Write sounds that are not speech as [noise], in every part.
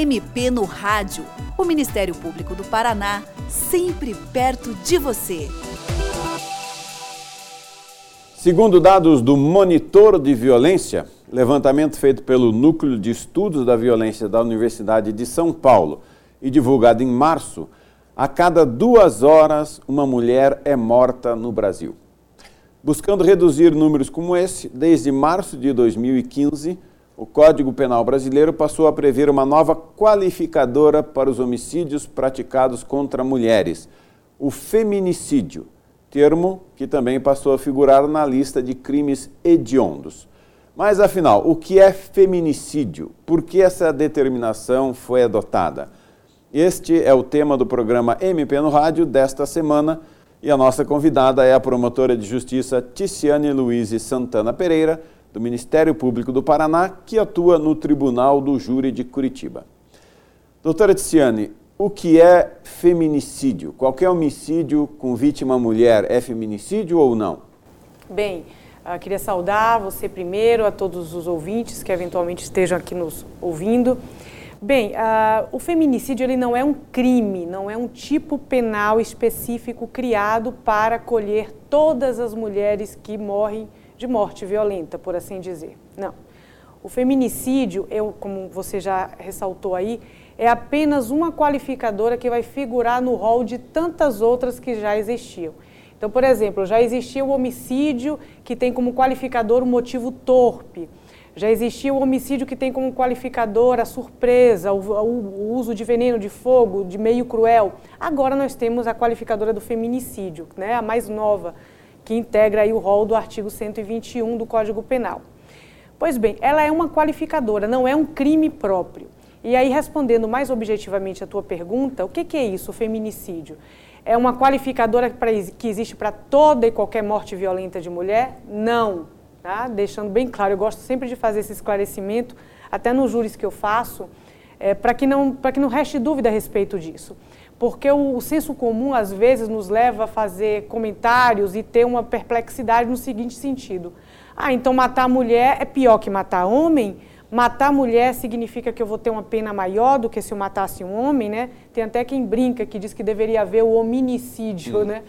MP no Rádio. O Ministério Público do Paraná, sempre perto de você. Segundo dados do Monitor de Violência, levantamento feito pelo Núcleo de Estudos da Violência da Universidade de São Paulo e divulgado em março, a cada duas horas uma mulher é morta no Brasil. Buscando reduzir números como esse, desde março de 2015, o Código Penal brasileiro passou a prever uma nova qualificadora para os homicídios praticados contra mulheres, o feminicídio, termo que também passou a figurar na lista de crimes hediondos. Mas afinal, o que é feminicídio? Por que essa determinação foi adotada? Este é o tema do programa MP no Rádio desta semana e a nossa convidada é a promotora de justiça Ticiane Luiz Santana Pereira, do Ministério Público do Paraná, que atua no Tribunal do Júri de Curitiba. Doutora Ticiane, o que é feminicídio? Qualquer homicídio com vítima mulher é feminicídio ou não? Bem, uh, queria saudar você primeiro, a todos os ouvintes que eventualmente estejam aqui nos ouvindo. Bem, uh, o feminicídio ele não é um crime, não é um tipo penal específico criado para acolher todas as mulheres que morrem de morte violenta, por assim dizer. Não. O feminicídio, eu, como você já ressaltou aí, é apenas uma qualificadora que vai figurar no rol de tantas outras que já existiam. Então, por exemplo, já existia o homicídio que tem como qualificador o motivo torpe já existia o homicídio que tem como qualificador a surpresa, o, o, uso de veneno de fogo, de meio cruel. Agora nós temos a qualificadora do feminicídio, né, a mais nova, que integra aí o rol do artigo 121 do Código Penal. Pois bem, ela é uma qualificadora, não é um crime próprio. E aí, respondendo mais objetivamente a tua pergunta, o que, que é isso, o feminicídio? É uma qualificadora que existe para toda e qualquer morte violenta de mulher? Não tá? deixando bem claro, eu gosto sempre de fazer esse esclarecimento, até nos júris que eu faço, é, para que, que não reste dúvida a respeito disso. Porque o, o senso comum, às vezes, nos leva a fazer comentários e ter uma perplexidade no seguinte sentido. Ah, então matar mulher é pior que matar homem? Matar mulher significa que eu vou ter uma pena maior do que se eu matasse um homem, né? Tem até quem brinca que diz que deveria haver o hominicídio, hum. né?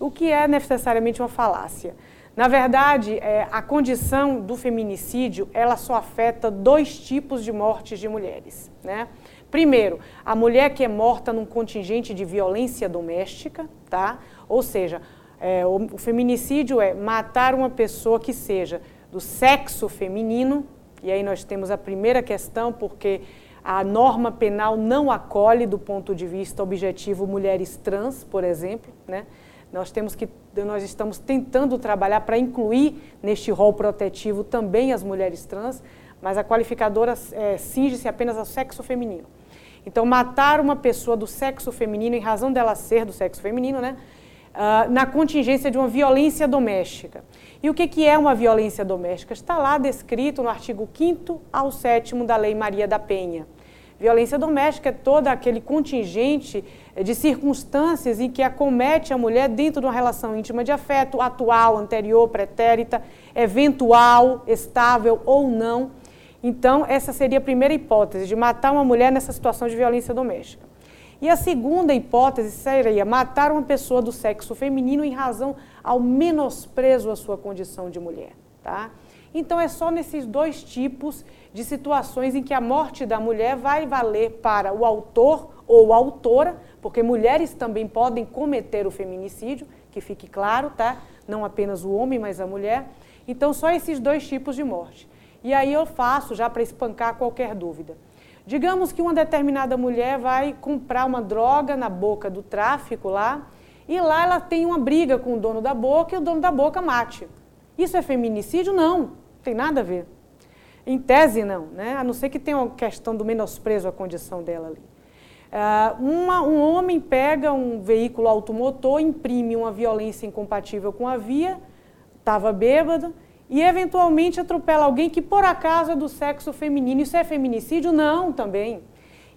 O que é necessariamente uma falácia. Na verdade, é, a condição do feminicídio, ela só afeta dois tipos de mortes de mulheres, né? Primeiro, a mulher que é morta num contingente de violência doméstica, tá? Ou seja, é, o, o feminicídio é matar uma pessoa que seja do sexo feminino, e aí nós temos a primeira questão, porque a norma penal não acolhe, do ponto de vista objetivo, mulheres trans, por exemplo, né? Nós temos que nós estamos tentando trabalhar para incluir neste rol protetivo também as mulheres trans, mas a qualificadora é, cinge-se apenas ao sexo feminino. Então, matar uma pessoa do sexo feminino, em razão dela ser do sexo feminino, né, uh, na contingência de uma violência doméstica. E o que, que é uma violência doméstica? Está lá descrito no artigo 5 ao 7 da Lei Maria da Penha. Violência doméstica é todo aquele contingente de circunstâncias em que acomete a mulher dentro de uma relação íntima de afeto, atual, anterior, pretérita, eventual, estável ou não. Então, essa seria a primeira hipótese, de matar uma mulher nessa situação de violência doméstica. E a segunda hipótese seria matar uma pessoa do sexo feminino em razão ao menosprezo à sua condição de mulher. Tá? Então, é só nesses dois tipos de situações em que a morte da mulher vai valer para o autor ou autora, porque mulheres também podem cometer o feminicídio, que fique claro, tá? Não apenas o homem, mas a mulher. Então, só esses dois tipos de morte. E aí eu faço já para espancar qualquer dúvida. Digamos que uma determinada mulher vai comprar uma droga na boca do tráfico lá, e lá ela tem uma briga com o dono da boca e o dono da boca mate. Isso é feminicídio? Não, tem nada a ver. Em tese, não, né? a não ser que tenha uma questão do menosprezo à condição dela ali. Uh, uma, um homem pega um veículo automotor, imprime uma violência incompatível com a via, estava bêbado, e eventualmente atropela alguém que por acaso é do sexo feminino. Isso é feminicídio? Não, também.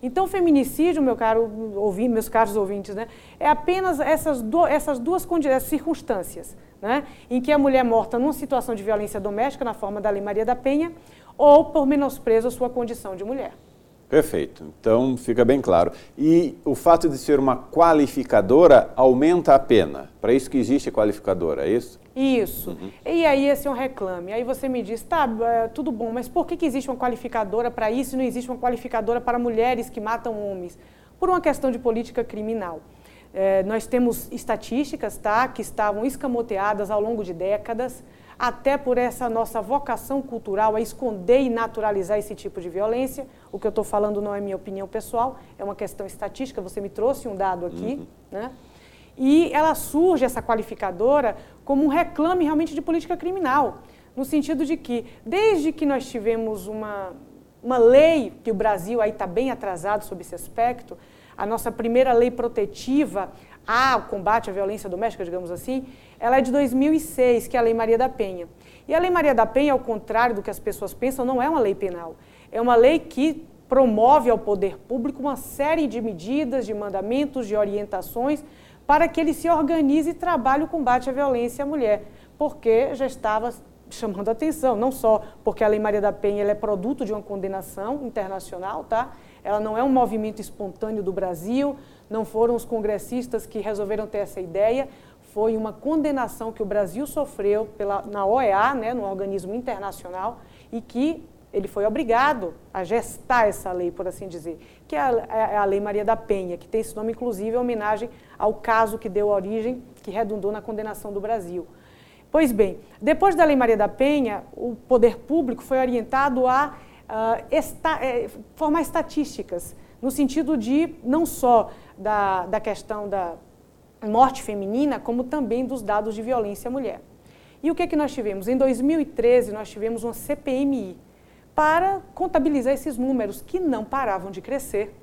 Então, feminicídio, meu caro ouvi, meus caros ouvintes, né, é apenas essas, do, essas duas circunstâncias, né, em que a mulher é morta numa situação de violência doméstica, na forma da Lei Maria da Penha, ou por menosprezo à sua condição de mulher. Perfeito. Então fica bem claro. E o fato de ser uma qualificadora aumenta a pena. Para isso que existe a qualificadora, é isso? Isso. Uhum. E aí esse é um reclame. Aí você me diz, tá, é, tudo bom, mas por que, que existe uma qualificadora para isso e não existe uma qualificadora para mulheres que matam homens? Por uma questão de política criminal. É, nós temos estatísticas tá, que estavam escamoteadas ao longo de décadas até por essa nossa vocação cultural a esconder e naturalizar esse tipo de violência. O que eu estou falando não é minha opinião pessoal, é uma questão estatística, você me trouxe um dado aqui. Uhum. Né? E ela surge, essa qualificadora, como um reclame realmente de política criminal, no sentido de que, desde que nós tivemos uma, uma lei, que o Brasil aí está bem atrasado sobre esse aspecto, a nossa primeira lei protetiva ao combate à violência doméstica, digamos assim, ela é de 2006, que é a Lei Maria da Penha. E a Lei Maria da Penha, ao contrário do que as pessoas pensam, não é uma lei penal. É uma lei que promove ao poder público uma série de medidas, de mandamentos, de orientações para que ele se organize e trabalhe o combate à violência à mulher, porque já estava chamando atenção, não só porque a Lei Maria da Penha é produto de uma condenação internacional, tá? Ela não é um movimento espontâneo do Brasil, não foram os congressistas que resolveram ter essa ideia, foi uma condenação que o Brasil sofreu pela, na OEA, né, no organismo internacional, e que ele foi obrigado a gestar essa lei, por assim dizer, que é a, é a, Lei Maria da Penha, que tem esse nome, inclusive, em homenagem ao caso que deu origem, que redundou na condenação do Brasil. Pois bem, depois da Lei Maria da Penha, o poder público foi orientado a uh, esta, é, formar estatísticas, no sentido de não só da, da questão da morte feminina, como também dos dados de violência à mulher. E o que é que nós tivemos? Em 2013, nós tivemos uma CPMI para contabilizar esses números que não paravam de crescer.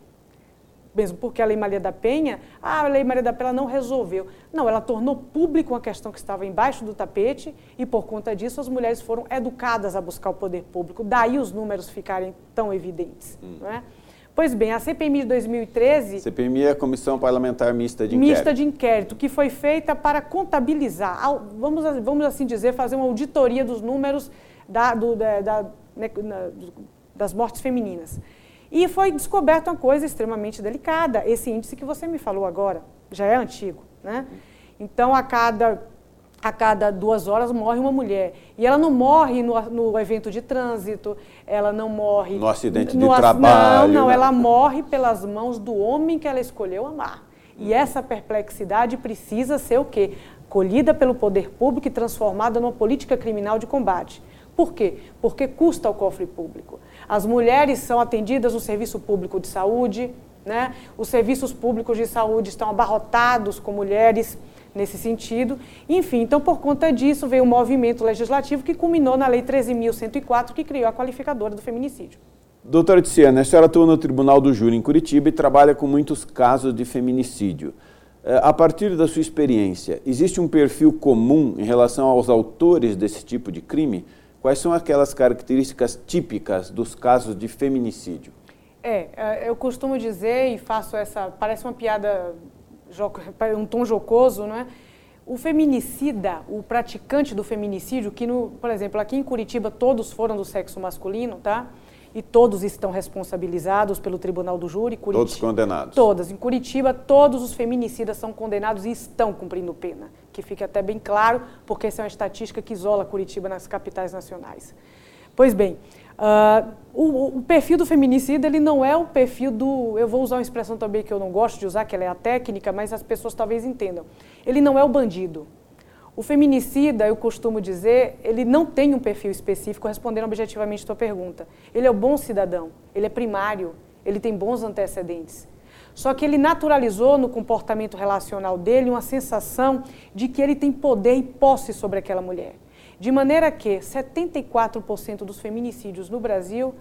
Mesmo porque a Lei Maria da Penha, ah, a Lei Maria da Penha não resolveu. Não, ela tornou público uma questão que estava embaixo do tapete e, por conta disso, as mulheres foram educadas a buscar o poder público. Daí os números ficarem tão evidentes. Hum. Não é? Pois bem, a CPMI de 2013. CPMI é a Comissão Parlamentar Mista de Inquérito. Mista de Inquérito, que foi feita para contabilizar, vamos, vamos assim dizer, fazer uma auditoria dos números da, do, da, da, né, das mortes femininas. E foi descoberta uma coisa extremamente delicada, esse índice que você me falou agora, já é antigo. Né? Então, a cada a cada duas horas morre uma mulher. E ela não morre no, no evento de trânsito, ela não morre. No acidente no, de trabalho. Não, não, ela morre pelas mãos do homem que ela escolheu amar. E essa perplexidade precisa ser o quê? Colhida pelo poder público e transformada numa política criminal de combate. Por quê? Porque custa ao cofre público. As mulheres são atendidas no serviço público de saúde, né? os serviços públicos de saúde estão abarrotados com mulheres nesse sentido. Enfim, então por conta disso veio o um movimento legislativo que culminou na Lei 13.104, que criou a qualificadora do feminicídio. Doutora Tiziana, a senhora atua no Tribunal do Júri em Curitiba e trabalha com muitos casos de feminicídio. Eh, a partir da sua experiência, existe um perfil comum em relação aos autores desse tipo de crime? Quais são aquelas características típicas dos casos de feminicídio? É, eh, eu costumo dizer e faço essa, parece uma piada [laughs] um tom jocoso, não é? O feminicida, o praticante do feminicídio, que, no, por exemplo, aqui em Curitiba todos foram do sexo masculino, tá? E todos estão responsabilizados pelo Tribunal do Júri. Curitiba, todos condenados. Todas. Em Curitiba, todos os feminicidas são condenados e estão cumprindo pena. Que fique até bem claro, porque essa é uma estatística que isola Curitiba nas capitais nacionais. Pois bem, Uh, o, o, perfil do feminicida ele não é o perfil do. Eu vou usar uma expressão também que eu não gosto de usar, que ela é a técnica, mas as pessoas talvez entendam. Ele não é o bandido. O feminicida, eu costumo dizer, ele não tem um perfil específico, respondendo objetivamente a tua pergunta. Ele é o bom cidadão, ele é primário, ele tem bons antecedentes. Só que ele naturalizou no comportamento relacional dele uma sensação de que ele tem poder e posse sobre aquela mulher. De maneira que 74% dos feminicídios no Brasil,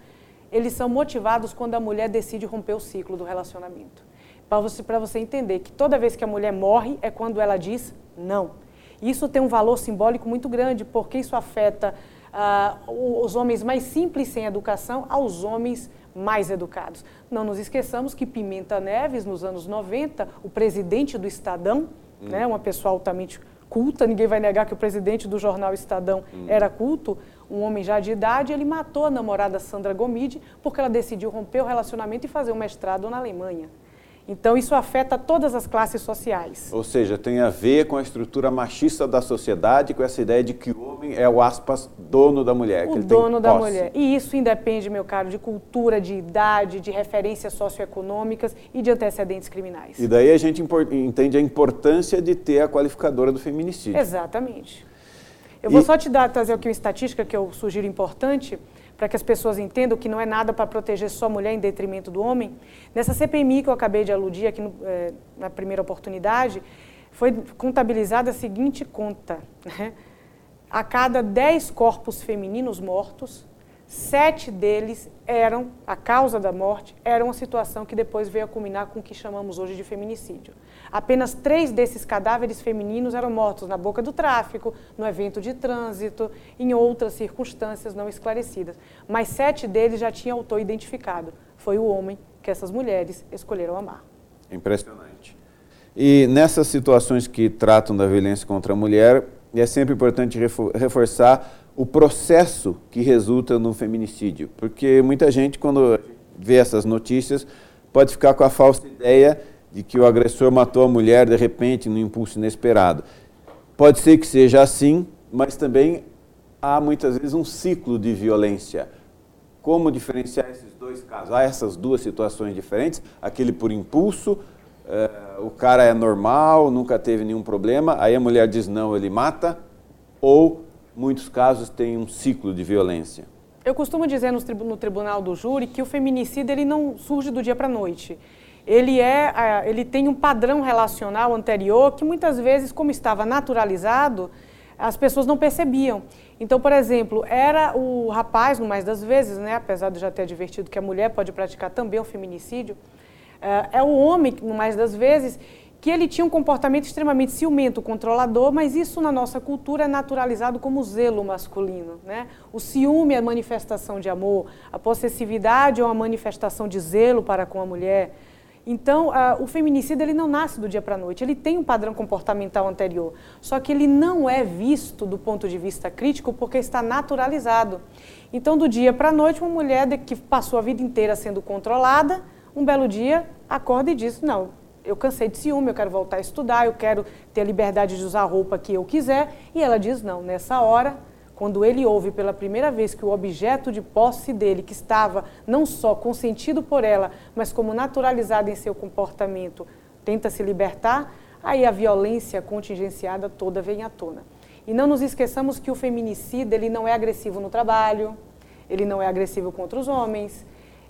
eles são motivados quando a mulher decide romper o ciclo do relacionamento. Para você, você entender que toda vez que a mulher morre é quando ela diz não. Isso tem um valor simbólico muito grande, porque isso afeta uh, os homens mais simples sem educação aos homens mais educados. Não nos esqueçamos que Pimenta Neves, nos anos 90, o presidente do Estadão, hum. né, uma pessoa altamente culta, ninguém vai negar que o presidente do jornal Estadão hum. era culto, um homem já de idade, ele matou a namorada Sandra Gomide porque ela decidiu romper o relacionamento e fazer um mestrado na Alemanha. Então, isso afeta todas as classes sociais. Ou seja, tem a ver com a estrutura machista da sociedade, com essa ideia de que o homem é o, aspas, dono da mulher. O dono da mulher. E isso independe, meu caro, de cultura, de idade, de referências socioeconômicas e de antecedentes criminais. E daí a gente entende a importância de ter a qualificadora do feminicídio. Exatamente. Eu vou só te dar, trazer aqui uma estatística que eu sugiro importante para que as pessoas entendam que não é nada para proteger só a mulher em detrimento do homem. Nessa CPMI que eu acabei de aludir aqui no, é, na primeira oportunidade, foi contabilizada a seguinte conta. Né? A cada 10 corpos femininos mortos, sete deles eram, a causa da morte, era uma situação que depois veio a culminar com o que chamamos hoje de feminicídio. Apenas três desses cadáveres femininos eram mortos na boca do tráfico, no evento de trânsito, em outras circunstâncias não esclarecidas. Mas sete deles já tinham autor identificado. Foi o homem que essas mulheres escolheram amar. Impressionante. E nessas situações que tratam da violência contra a mulher, é sempre importante reforçar o processo que resulta no feminicídio, porque muita gente, quando vê essas notícias, pode ficar com a falsa ideia de que o agressor matou a mulher de repente, num impulso inesperado. Pode ser que seja assim, mas também há muitas vezes um ciclo de violência. Como diferenciar esses dois casos? Há essas duas situações diferentes: aquele por impulso, é, o cara é normal, nunca teve nenhum problema, aí a mulher diz não, ele mata, ou muitos casos tem um ciclo de violência. Eu costumo dizer no, tribunal do júri que o feminicídio ele não surge do dia para a noite ele, é, ele tem um padrão relacional anterior que muitas vezes, como estava naturalizado, as pessoas não percebiam. Então, por exemplo, era o rapaz, no mais das vezes, né, apesar de já ter advertido que a mulher pode praticar também o feminicídio, é, é o homem, no mais das vezes, que ele tinha um comportamento extremamente ciumento, controlador, mas isso na nossa cultura é naturalizado como zelo masculino. Né? O ciúme é manifestação de amor, a possessividade é uma manifestação de zelo para com a mulher. Então, uh, o feminicídio ele não nasce do dia para a noite, ele tem um padrão comportamental anterior, só que ele não é visto do ponto de vista crítico porque está naturalizado. Então, do dia para a noite, uma mulher que passou a vida inteira sendo controlada, um belo dia acorda e diz: Não, eu cansei de ciúme, eu quero voltar a estudar, eu quero ter a liberdade de usar a roupa que eu quiser. E ela diz: Não, nessa hora quando ele ouve pela primeira vez que o objeto de posse dele, que estava não só consentido por ela, mas como naturalizado em seu comportamento, tenta se libertar, aí a violência contingenciada toda vem à tona. E não nos esqueçamos que o feminicídio ele não é agressivo no trabalho, ele não é agressivo contra os homens,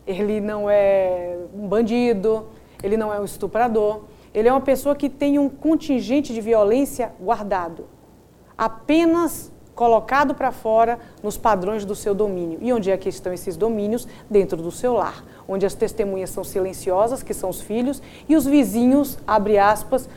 ele não é um bandido, ele não é um estuprador, ele é uma pessoa que tem um contingente de violência guardado. Apenas colocado para fora nos padrões do seu domínio. E onde é que estão esses domínios? Dentro do seu lar, onde as testemunhas são silenciosas, que são os filhos, e os vizinhos, abre aspas,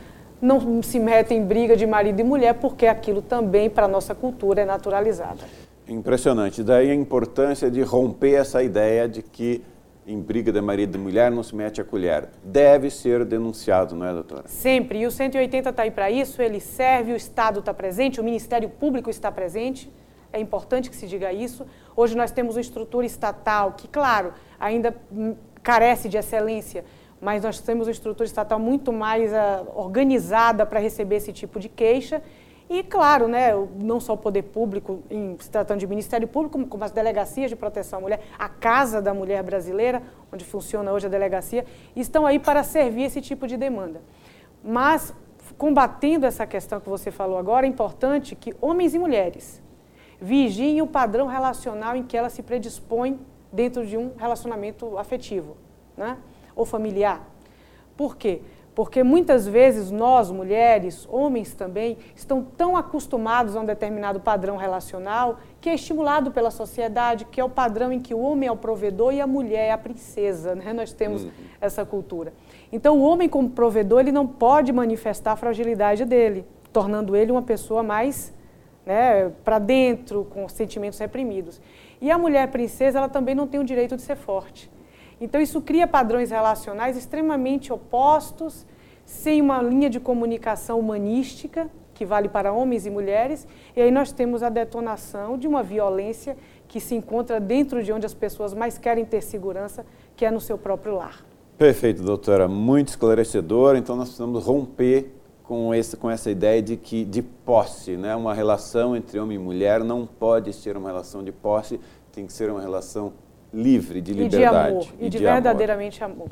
não se metem em briga de marido e mulher, porque aquilo também, para a nossa cultura, é naturalizado. Impressionante. Daí a importância de romper essa ideia de que em briga de marido e mulher não se mete a colher. Deve ser denunciado, não é, doutora? Sempre. E o 180 está aí para isso, ele serve, o Estado está presente, o Ministério Público está presente. É importante que se diga isso. Hoje nós temos uma estrutura estatal que, claro, ainda carece de excelência, mas nós temos uma estrutura estatal muito mais uh, organizada para receber esse tipo de queixa e, claro, né, não só o poder público, em, se tratando de Ministério Público, como, as delegacias de proteção à mulher, a Casa da Mulher Brasileira, onde funciona hoje a delegacia, estão aí para servir esse tipo de demanda. Mas, combatendo essa questão que você falou agora, é importante que homens e mulheres vigiem o padrão relacional em que ela se predispõe dentro de um relacionamento afetivo né, ou familiar. Por quê? Porque muitas vezes nós, mulheres, homens também, estão tão acostumados a um determinado padrão relacional que é estimulado pela sociedade, que é o padrão em que o homem é o provedor e a mulher é a princesa. Né? Nós temos uhum. essa cultura. Então, o homem, como provedor, ele não pode manifestar a fragilidade dele, tornando ele uma pessoa mais né, para dentro, com sentimentos reprimidos. E a mulher princesa, ela também não tem o direito de ser forte. Então, isso cria padrões relacionais extremamente opostos, sem uma linha de comunicação humanística, que vale para homens e mulheres, e aí nós temos a detonação de uma violência que se encontra dentro de onde as pessoas mais querem ter segurança, que é no seu próprio lar. Perfeito, doutora. Muito esclarecedor. Então, nós precisamos romper com, esse, com essa ideia de que de posse, né? uma relação entre homem e mulher não pode ser uma relação de posse, tem que ser uma relação livre, de liberdade. E de amor, e, e de, de, verdadeiramente amor. amor?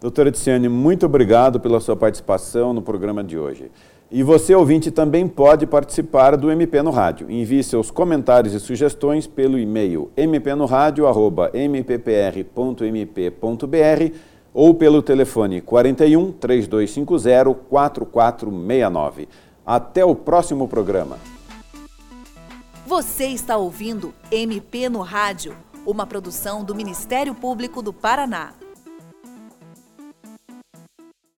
Doutora Tiziane, muito obrigado pela sua participação no programa de hoje. E você, ouvinte, também pode participar do MP no Rádio. Envie seus comentários e sugestões pelo e-mail mpnoradio.mppr.mp.br ou pelo telefone 41 3250 4469. Até o próximo programa. Você está ouvindo MP no Rádio, uma produção do Ministério Público do Paraná.